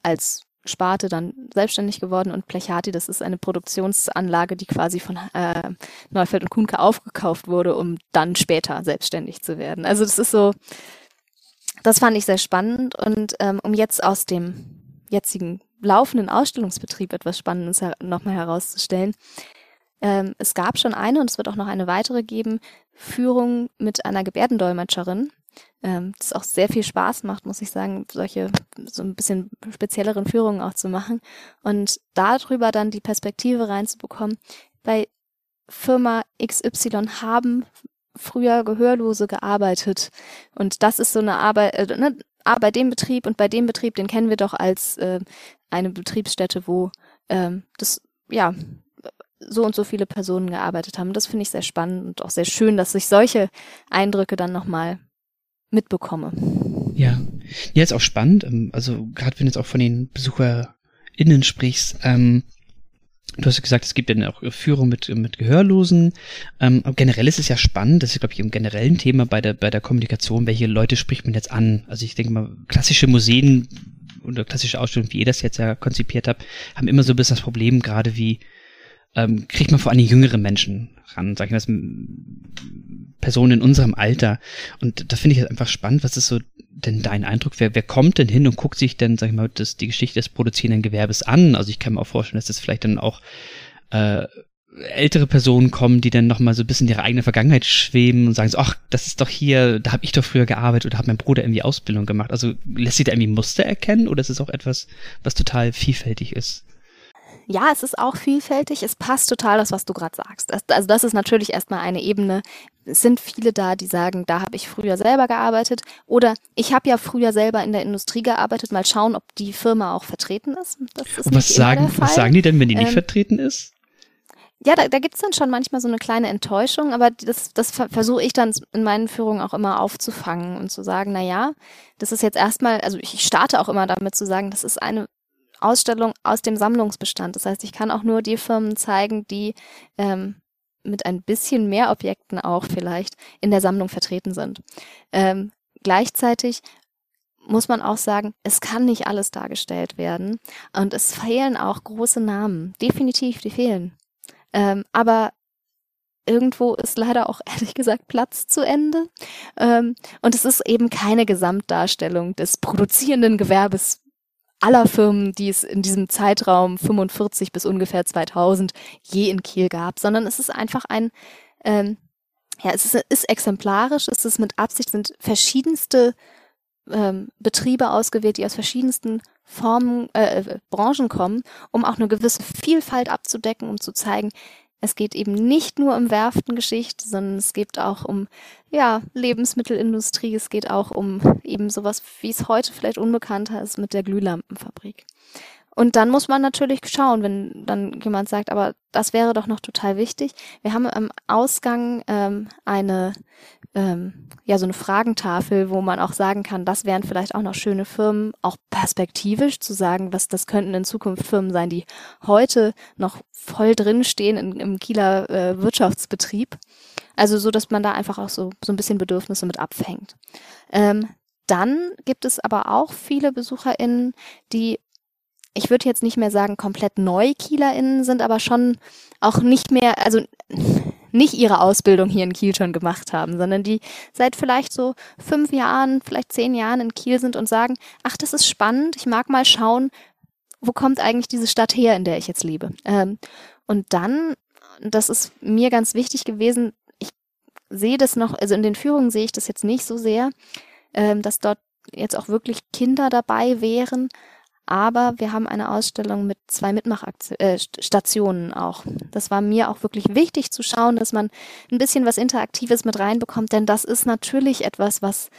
als Sparte dann selbstständig geworden und Plechati, das ist eine Produktionsanlage, die quasi von äh, Neufeld und Kuhnke aufgekauft wurde, um dann später selbstständig zu werden. Also das ist so, das fand ich sehr spannend und ähm, um jetzt aus dem jetzigen laufenden Ausstellungsbetrieb etwas Spannendes her nochmal herauszustellen. Ähm, es gab schon eine und es wird auch noch eine weitere geben, Führung mit einer Gebärdendolmetscherin ähm, das auch sehr viel Spaß macht, muss ich sagen, solche so ein bisschen spezielleren Führungen auch zu machen und darüber dann die Perspektive reinzubekommen. Bei Firma XY haben früher Gehörlose gearbeitet und das ist so eine Arbeit, äh, ne, ah, bei dem Betrieb und bei dem Betrieb, den kennen wir doch als äh, eine Betriebsstätte, wo ähm, das ja so und so viele Personen gearbeitet haben. Das finde ich sehr spannend und auch sehr schön, dass sich solche Eindrücke dann nochmal mitbekomme. Ja, ja, ist auch spannend. Ähm, also gerade wenn du jetzt auch von den BesucherInnen sprichst, ähm, Du hast gesagt, es gibt ja auch Führung mit, mit Gehörlosen. Ähm, generell ist es ja spannend, das ist, glaube ich, im generellen Thema bei der, bei der Kommunikation, welche Leute spricht man jetzt an? Also ich denke mal, klassische Museen oder klassische Ausstellungen, wie ihr das jetzt ja konzipiert habt, haben immer so ein bisschen das Problem, gerade wie ähm, kriegt man vor allem jüngere Menschen ran, sag ich mal, Personen in unserem Alter. Und da finde ich es einfach spannend, was ist so denn dein Eindruck? Wer, wer kommt denn hin und guckt sich denn, sag ich mal, das, die Geschichte des produzierenden Gewerbes an? Also ich kann mir auch vorstellen, dass das vielleicht dann auch äh, ältere Personen kommen, die dann nochmal so ein bisschen in ihre eigene Vergangenheit schweben und sagen so, ach, das ist doch hier, da habe ich doch früher gearbeitet oder hat mein Bruder irgendwie Ausbildung gemacht. Also lässt sich da irgendwie Muster erkennen oder ist es auch etwas, was total vielfältig ist? Ja, es ist auch vielfältig. Es passt total das, was du gerade sagst. Also das ist natürlich erstmal eine Ebene. Es sind viele da, die sagen, da habe ich früher selber gearbeitet oder ich habe ja früher selber in der Industrie gearbeitet. Mal schauen, ob die Firma auch vertreten ist. ist Und was sagen, was sagen die denn, wenn die nicht ähm, vertreten ist? ja, da, da gibt dann schon manchmal so eine kleine Enttäuschung, aber das, das versuche ich dann in meinen Führungen auch immer aufzufangen und zu sagen, na ja, das ist jetzt erstmal, also ich starte auch immer damit zu sagen, das ist eine Ausstellung aus dem Sammlungsbestand. Das heißt, ich kann auch nur die Firmen zeigen, die ähm, mit ein bisschen mehr Objekten auch vielleicht in der Sammlung vertreten sind. Ähm, gleichzeitig muss man auch sagen, es kann nicht alles dargestellt werden und es fehlen auch große Namen. Definitiv, die fehlen. Ähm, aber irgendwo ist leider auch ehrlich gesagt Platz zu Ende. Ähm, und es ist eben keine Gesamtdarstellung des produzierenden Gewerbes aller Firmen, die es in diesem Zeitraum 45 bis ungefähr 2000 je in Kiel gab, sondern es ist einfach ein, Ähm, ja, es ist, ist exemplarisch, es ist mit Absicht, sind verschiedenste ähm, Betriebe ausgewählt, die aus verschiedensten Formen, äh, äh, Branchen kommen, um auch eine gewisse Vielfalt abzudecken, um zu zeigen, es geht eben nicht nur um Werftengeschichte, sondern es geht auch um ja, Lebensmittelindustrie, es geht auch um eben sowas, wie es heute vielleicht unbekannter ist mit der Glühlampenfabrik. Und dann muss man natürlich schauen, wenn dann jemand sagt, aber das wäre doch noch total wichtig. Wir haben am Ausgang ähm, eine ähm, ja so eine Fragentafel, wo man auch sagen kann, das wären vielleicht auch noch schöne Firmen, auch perspektivisch zu sagen, was das könnten in Zukunft Firmen sein, die heute noch voll drin stehen im Kieler äh, Wirtschaftsbetrieb. Also so, dass man da einfach auch so so ein bisschen Bedürfnisse mit abfängt. Ähm, dann gibt es aber auch viele BesucherInnen, die ich würde jetzt nicht mehr sagen, komplett neu KielerInnen sind, aber schon auch nicht mehr, also nicht ihre Ausbildung hier in Kiel schon gemacht haben, sondern die seit vielleicht so fünf Jahren, vielleicht zehn Jahren in Kiel sind und sagen, ach, das ist spannend, ich mag mal schauen, wo kommt eigentlich diese Stadt her, in der ich jetzt lebe. Ähm, und dann, das ist mir ganz wichtig gewesen, ich sehe das noch, also in den Führungen sehe ich das jetzt nicht so sehr, ähm, dass dort jetzt auch wirklich Kinder dabei wären, aber wir haben eine Ausstellung mit zwei Mitmachstationen äh, auch. Das war mir auch wirklich wichtig zu schauen, dass man ein bisschen was Interaktives mit reinbekommt, denn das ist natürlich etwas, was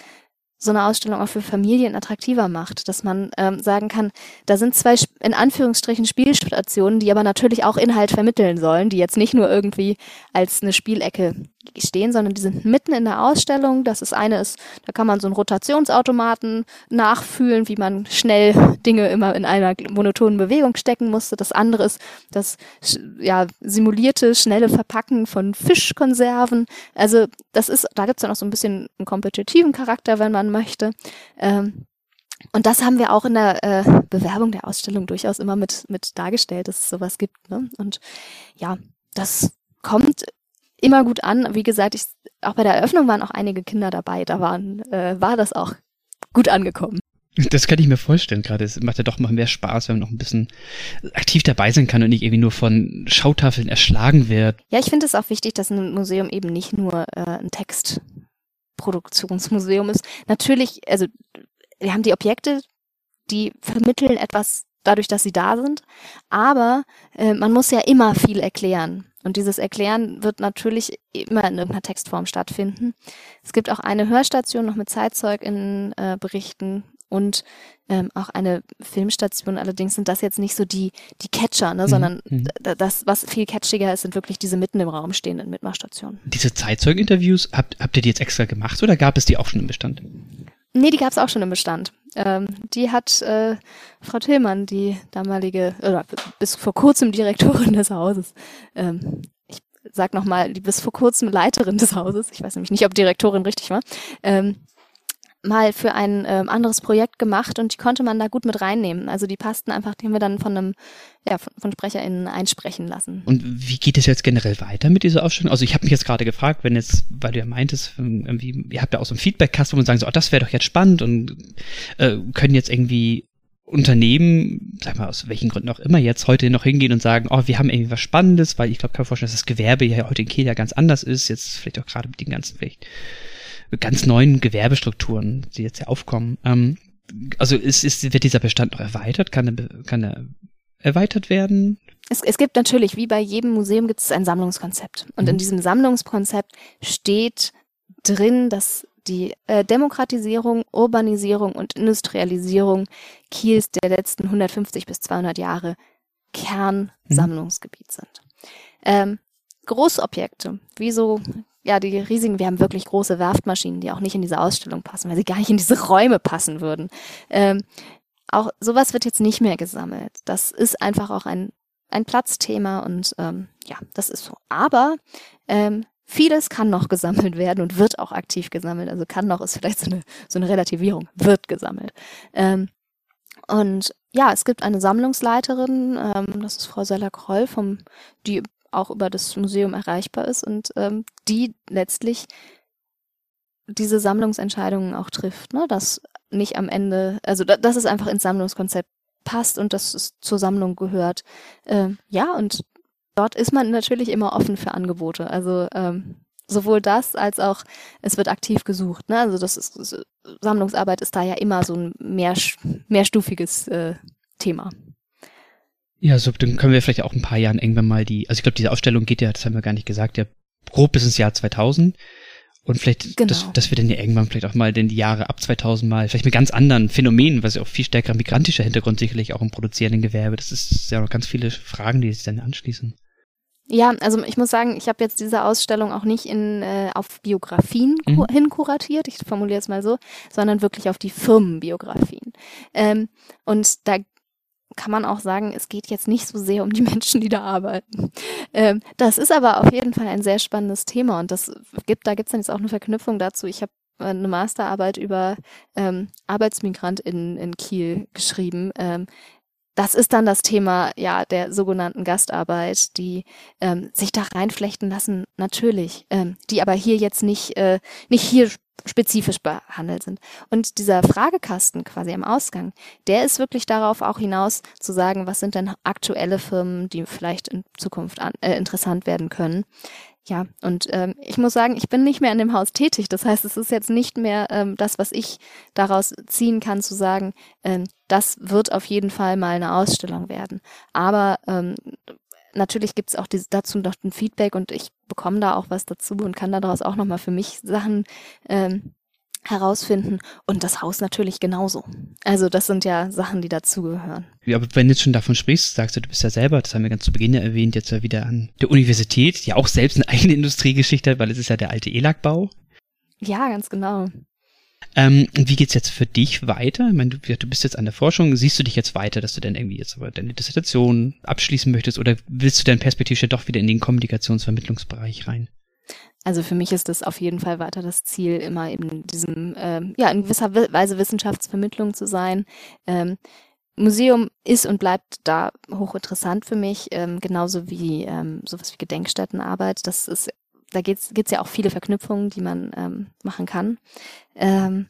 so eine Ausstellung auch für Familien attraktiver macht, dass man ähm, sagen kann, da sind zwei in Anführungsstrichen Spielstationen, die aber natürlich auch Inhalt vermitteln sollen, die jetzt nicht nur irgendwie als eine Spielecke stehen, sondern die sind mitten in der Ausstellung. Das ist eine ist, da kann man so einen Rotationsautomaten nachfühlen, wie man schnell Dinge immer in einer monotonen Bewegung stecken musste. Das andere ist das ja simulierte schnelle Verpacken von Fischkonserven. Also das ist, da gibt's dann auch so ein bisschen einen kompetitiven Charakter, wenn man möchte. Ähm, und das haben wir auch in der äh, Bewerbung der Ausstellung durchaus immer mit, mit dargestellt, dass es sowas gibt. Ne? Und ja, das kommt immer gut an. Wie gesagt, ich, auch bei der Eröffnung waren auch einige Kinder dabei. Da waren, äh, war das auch gut angekommen. Das kann ich mir vorstellen gerade. Es macht ja doch mal mehr Spaß, wenn man noch ein bisschen aktiv dabei sein kann und nicht irgendwie nur von Schautafeln erschlagen wird. Ja, ich finde es auch wichtig, dass ein Museum eben nicht nur äh, ein Textproduktionsmuseum ist. Natürlich, also wir haben die Objekte, die vermitteln etwas dadurch, dass sie da sind, aber äh, man muss ja immer viel erklären. Und dieses Erklären wird natürlich immer in irgendeiner Textform stattfinden. Es gibt auch eine Hörstation noch mit Zeitzeug in äh, Berichten und ähm, auch eine Filmstation. Allerdings sind das jetzt nicht so die, die Catcher, ne, mhm. sondern mhm. das, was viel catchiger ist, sind wirklich diese mitten im Raum stehenden Mitmachstationen. Diese Zeitzeuginterviews, habt, habt ihr die jetzt extra gemacht oder gab es die auch schon im Bestand? Nee, die gab es auch schon im Bestand. Ähm, die hat äh, Frau Tillmann, die damalige, oder bis vor kurzem Direktorin des Hauses, ähm, ich sag nochmal, die bis vor kurzem Leiterin des Hauses, ich weiß nämlich nicht, ob Direktorin richtig war, ähm, mal für ein ähm, anderes Projekt gemacht und die konnte man da gut mit reinnehmen. Also die passten einfach, die haben wir dann von einem, ja, von, von SprecherInnen einsprechen lassen. Und wie geht es jetzt generell weiter mit dieser Ausstellung? Also ich habe mich jetzt gerade gefragt, wenn jetzt, weil du ja meintest, ähm, irgendwie, ihr habt ja auch so einen Feedback-Cast, wo man sagen so, oh, das wäre doch jetzt spannend und äh, können jetzt irgendwie Unternehmen, sag mal aus welchen Gründen auch immer, jetzt heute noch hingehen und sagen, oh, wir haben irgendwie was Spannendes, weil ich glaube, kann mir vorstellen, dass das Gewerbe ja heute in Kiel ja ganz anders ist, jetzt vielleicht auch gerade mit den ganzen vielleicht ganz neuen Gewerbestrukturen, die jetzt ja aufkommen. Ähm, also ist, ist, wird dieser Bestand noch erweitert? Kann er, kann er erweitert werden? Es, es gibt natürlich, wie bei jedem Museum, gibt es ein Sammlungskonzept. Und mhm. in diesem Sammlungskonzept steht drin, dass die äh, Demokratisierung, Urbanisierung und Industrialisierung Kiels der letzten 150 bis 200 Jahre Kernsammlungsgebiet mhm. sind. Ähm, Großobjekte, wie so ja, die riesigen, wir haben wirklich große Werftmaschinen, die auch nicht in diese Ausstellung passen, weil sie gar nicht in diese Räume passen würden. Ähm, auch sowas wird jetzt nicht mehr gesammelt. Das ist einfach auch ein, ein Platzthema und ähm, ja, das ist so. Aber ähm, vieles kann noch gesammelt werden und wird auch aktiv gesammelt. Also kann noch ist vielleicht so eine, so eine Relativierung, wird gesammelt. Ähm, und ja, es gibt eine Sammlungsleiterin, ähm, das ist Frau Seller-Kroll, vom, die auch über das Museum erreichbar ist und ähm, die letztlich diese Sammlungsentscheidungen auch trifft, ne? dass nicht am Ende, also da, dass es einfach ins Sammlungskonzept passt und dass es zur Sammlung gehört. Ähm, ja, und dort ist man natürlich immer offen für Angebote. Also ähm, sowohl das als auch es wird aktiv gesucht. Ne? Also das ist Sammlungsarbeit ist da ja immer so ein mehr, mehrstufiges äh, Thema. Ja, so dann können wir vielleicht auch ein paar Jahren irgendwann mal die, also ich glaube, diese Ausstellung geht ja, das haben wir gar nicht gesagt, ja grob bis ins Jahr 2000. Und vielleicht, genau. dass, dass wir dann ja irgendwann vielleicht auch mal denn die Jahre ab 2000 mal, vielleicht mit ganz anderen Phänomenen, was ja auch viel stärker migrantischer Hintergrund sicherlich auch im produzierenden Gewerbe, das ist ja noch ganz viele Fragen, die sich dann anschließen. Ja, also ich muss sagen, ich habe jetzt diese Ausstellung auch nicht in, äh, auf Biografien mhm. hin kuratiert, ich formuliere es mal so, sondern wirklich auf die Firmenbiografien. Ähm, und da kann man auch sagen, es geht jetzt nicht so sehr um die Menschen, die da arbeiten. Ähm, das ist aber auf jeden Fall ein sehr spannendes Thema und das gibt, da gibt es dann jetzt auch eine Verknüpfung dazu. Ich habe eine Masterarbeit über ähm, Arbeitsmigrant in, in Kiel geschrieben. Ähm, das ist dann das Thema ja der sogenannten Gastarbeit, die ähm, sich da reinflechten lassen, natürlich, ähm, die aber hier jetzt nicht äh, nicht hier spezifisch behandelt sind. Und dieser Fragekasten quasi am Ausgang, der ist wirklich darauf auch hinaus zu sagen, was sind denn aktuelle Firmen, die vielleicht in Zukunft an, äh, interessant werden können. Ja, und ähm, ich muss sagen, ich bin nicht mehr in dem Haus tätig. Das heißt, es ist jetzt nicht mehr ähm, das, was ich daraus ziehen kann, zu sagen, ähm, das wird auf jeden Fall mal eine Ausstellung werden. Aber ähm, natürlich gibt es auch diese, dazu noch ein Feedback und ich bekomme da auch was dazu und kann daraus auch nochmal für mich Sachen ähm, herausfinden und das Haus natürlich genauso. Also das sind ja Sachen, die dazugehören. Ja, aber wenn du jetzt schon davon sprichst, sagst du, du bist ja selber, das haben wir ganz zu Beginn ja erwähnt, jetzt ja wieder an der Universität, die auch selbst eine eigene Industriegeschichte hat, weil es ist ja der alte ELAG-Bau. Ja, ganz genau. Ähm, wie geht's jetzt für dich weiter? Ich meine, du, du bist jetzt an der Forschung. Siehst du dich jetzt weiter, dass du dann irgendwie jetzt aber deine Dissertation abschließen möchtest oder willst du dann perspektivisch doch wieder in den Kommunikationsvermittlungsbereich rein? Also für mich ist das auf jeden Fall weiter das Ziel, immer in diesem, ähm, ja, in gewisser Weise Wissenschaftsvermittlung zu sein. Ähm, Museum ist und bleibt da hochinteressant für mich, ähm, genauso wie ähm, sowas wie Gedenkstättenarbeit. Das ist, da geht's geht's ja auch viele Verknüpfungen, die man ähm, machen kann. Ähm,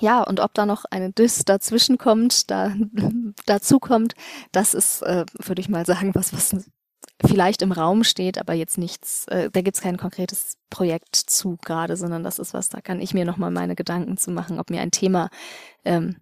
ja, und ob da noch eine Dis dazwischen kommt, da dazu kommt, das ist, äh, würde ich mal sagen, was, was vielleicht im Raum steht, aber jetzt nichts, äh, da gibt's kein konkretes Projekt zu gerade, sondern das ist was, da kann ich mir nochmal meine Gedanken zu machen, ob mir ein Thema, ähm,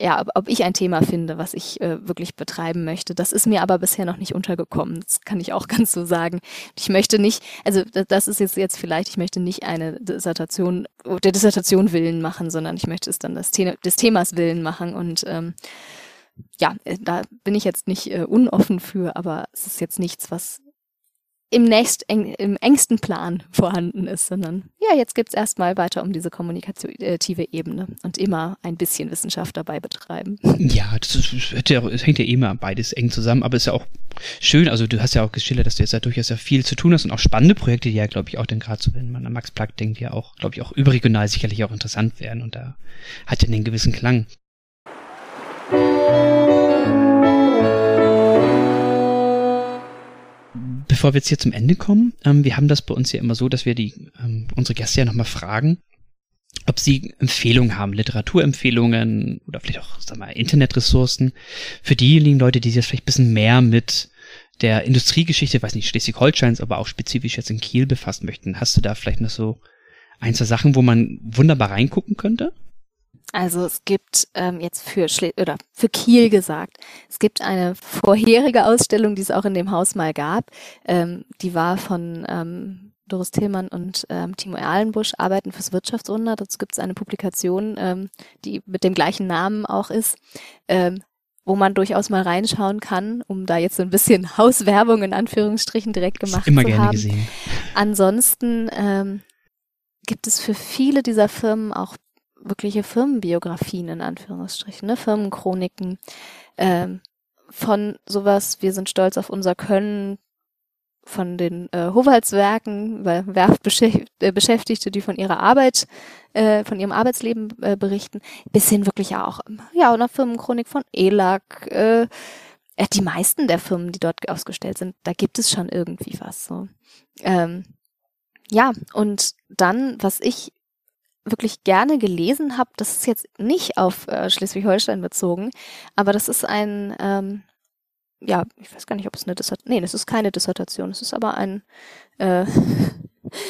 ja, ob, ob ich ein Thema finde, was ich äh, wirklich betreiben möchte. Das ist mir aber bisher noch nicht untergekommen. Das kann ich auch ganz so sagen. Ich möchte nicht, also das ist jetzt jetzt vielleicht, ich möchte nicht eine Dissertation der Dissertation willen machen, sondern ich möchte es dann des, The des Themas willen machen und ähm, ja, äh, da bin ich jetzt nicht äh, unoffen für, aber es ist jetzt nichts, was im, nächst, eng, im engsten Plan vorhanden ist, sondern ja, jetzt geht's erstmal weiter um diese kommunikative Ebene und immer ein bisschen Wissenschaft dabei betreiben. Ja, das, ist, das hängt ja immer beides eng zusammen, aber es ist ja auch schön, also du hast ja auch geschildert, dass du jetzt ja durchaus ja viel zu tun hast und auch spannende Projekte, die ja, glaube ich, auch dann gerade so, wenn man an Max Planck denkt, ja auch, glaube ich, auch überregional sicherlich auch interessant werden und da hat ja einen gewissen Klang. Bevor wir jetzt hier zum Ende kommen, ähm, wir haben das bei uns ja immer so, dass wir die ähm, unsere Gäste ja nochmal fragen, ob sie Empfehlungen haben, Literaturempfehlungen oder vielleicht auch, sag mal, Internetressourcen für diejenigen Leute, die sich vielleicht ein bisschen mehr mit der Industriegeschichte, weiß nicht, Schleswig-Holsteins, aber auch spezifisch jetzt in Kiel befassen möchten. Hast du da vielleicht noch so ein, zwei Sachen, wo man wunderbar reingucken könnte? Also es gibt ähm, jetzt für Schle oder für Kiel gesagt, es gibt eine vorherige Ausstellung, die es auch in dem Haus mal gab. Ähm, die war von ähm, Doris Tillmann und ähm, Timo Erlenbusch, Arbeiten fürs Wirtschaftswunder. Dazu gibt es eine Publikation, ähm, die mit dem gleichen Namen auch ist, ähm, wo man durchaus mal reinschauen kann, um da jetzt so ein bisschen Hauswerbung in Anführungsstrichen direkt gemacht immer zu gerne haben. Gesehen. Ansonsten ähm, gibt es für viele dieser Firmen auch wirkliche Firmenbiografien in Anführungsstrichen, ne? Firmenchroniken ähm, von sowas, wir sind stolz auf unser Können, von den äh, Howaldswerken, weil Werftbeschäftigte, die von ihrer Arbeit, äh, von ihrem Arbeitsleben äh, berichten, bis hin wirklich auch, ja, einer Firmenchronik von ELAC, äh, die meisten der Firmen, die dort ausgestellt sind, da gibt es schon irgendwie was. So. Ähm, ja, und dann, was ich wirklich gerne gelesen habe, das ist jetzt nicht auf äh, Schleswig-Holstein bezogen, aber das ist ein, ähm, ja, ich weiß gar nicht, ob es eine Dissertation, nee, das ist keine Dissertation, es ist aber ein, äh,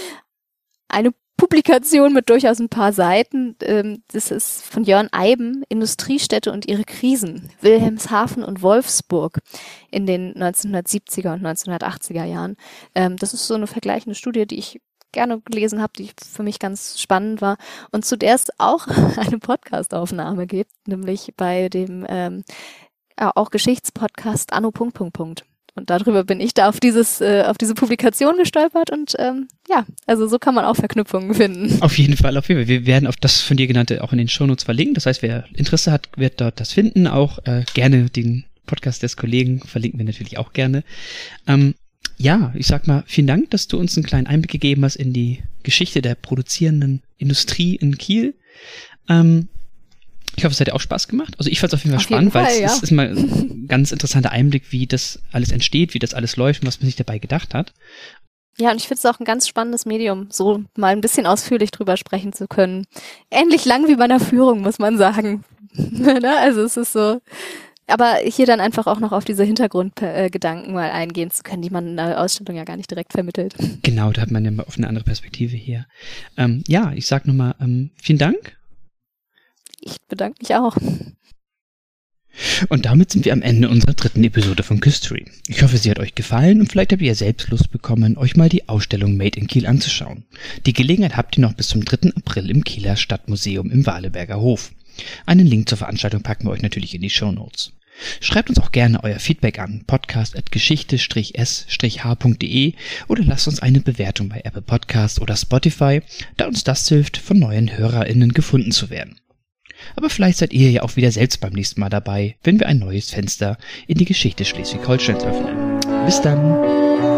eine Publikation mit durchaus ein paar Seiten. Ähm, das ist von Jörn Eiben, Industriestädte und ihre Krisen, Wilhelmshaven und Wolfsburg in den 1970er und 1980er Jahren. Ähm, das ist so eine vergleichende Studie, die ich gerne gelesen habe, die für mich ganz spannend war und zu der es auch eine Podcastaufnahme gibt, nämlich bei dem ähm, auch Geschichtspodcast Anno Punkt Punkt Punkt. Und darüber bin ich da auf dieses, äh, auf diese Publikation gestolpert und ähm, ja, also so kann man auch Verknüpfungen finden. Auf jeden Fall, auf jeden Fall. Wir werden auf das von dir genannte auch in den Shownotes verlinken. Das heißt, wer Interesse hat, wird dort das finden. Auch äh, gerne den Podcast des Kollegen verlinken wir natürlich auch gerne. Ähm, ja, ich sag mal, vielen Dank, dass du uns einen kleinen Einblick gegeben hast in die Geschichte der produzierenden Industrie in Kiel. Ähm, ich hoffe, es hat dir auch Spaß gemacht. Also ich fand es auf jeden Fall auf spannend, weil es ja. ist, ist mal ein ganz interessanter Einblick, wie das alles entsteht, wie das alles läuft und was man sich dabei gedacht hat. Ja, und ich finde es auch ein ganz spannendes Medium, so mal ein bisschen ausführlich drüber sprechen zu können. Ähnlich lang wie bei einer Führung, muss man sagen. Ne? also es ist so, aber hier dann einfach auch noch auf diese Hintergrundgedanken mal eingehen zu können, die man in der Ausstellung ja gar nicht direkt vermittelt. Genau, da hat man ja mal auf eine andere Perspektive hier. Ähm, ja, ich sag nochmal ähm, vielen Dank ich bedanke mich auch. Und damit sind wir am Ende unserer dritten Episode von Küstery. Ich hoffe, sie hat euch gefallen und vielleicht habt ihr selbst Lust bekommen, euch mal die Ausstellung Made in Kiel anzuschauen. Die Gelegenheit habt ihr noch bis zum 3. April im Kieler Stadtmuseum im Waleberger Hof. Einen Link zur Veranstaltung packen wir euch natürlich in die Show Notes. Schreibt uns auch gerne euer Feedback an podcast.geschichte-s-h.de oder lasst uns eine Bewertung bei Apple Podcast oder Spotify, da uns das hilft, von neuen HörerInnen gefunden zu werden. Aber vielleicht seid ihr ja auch wieder selbst beim nächsten Mal dabei, wenn wir ein neues Fenster in die Geschichte Schleswig-Holsteins öffnen. Bis dann!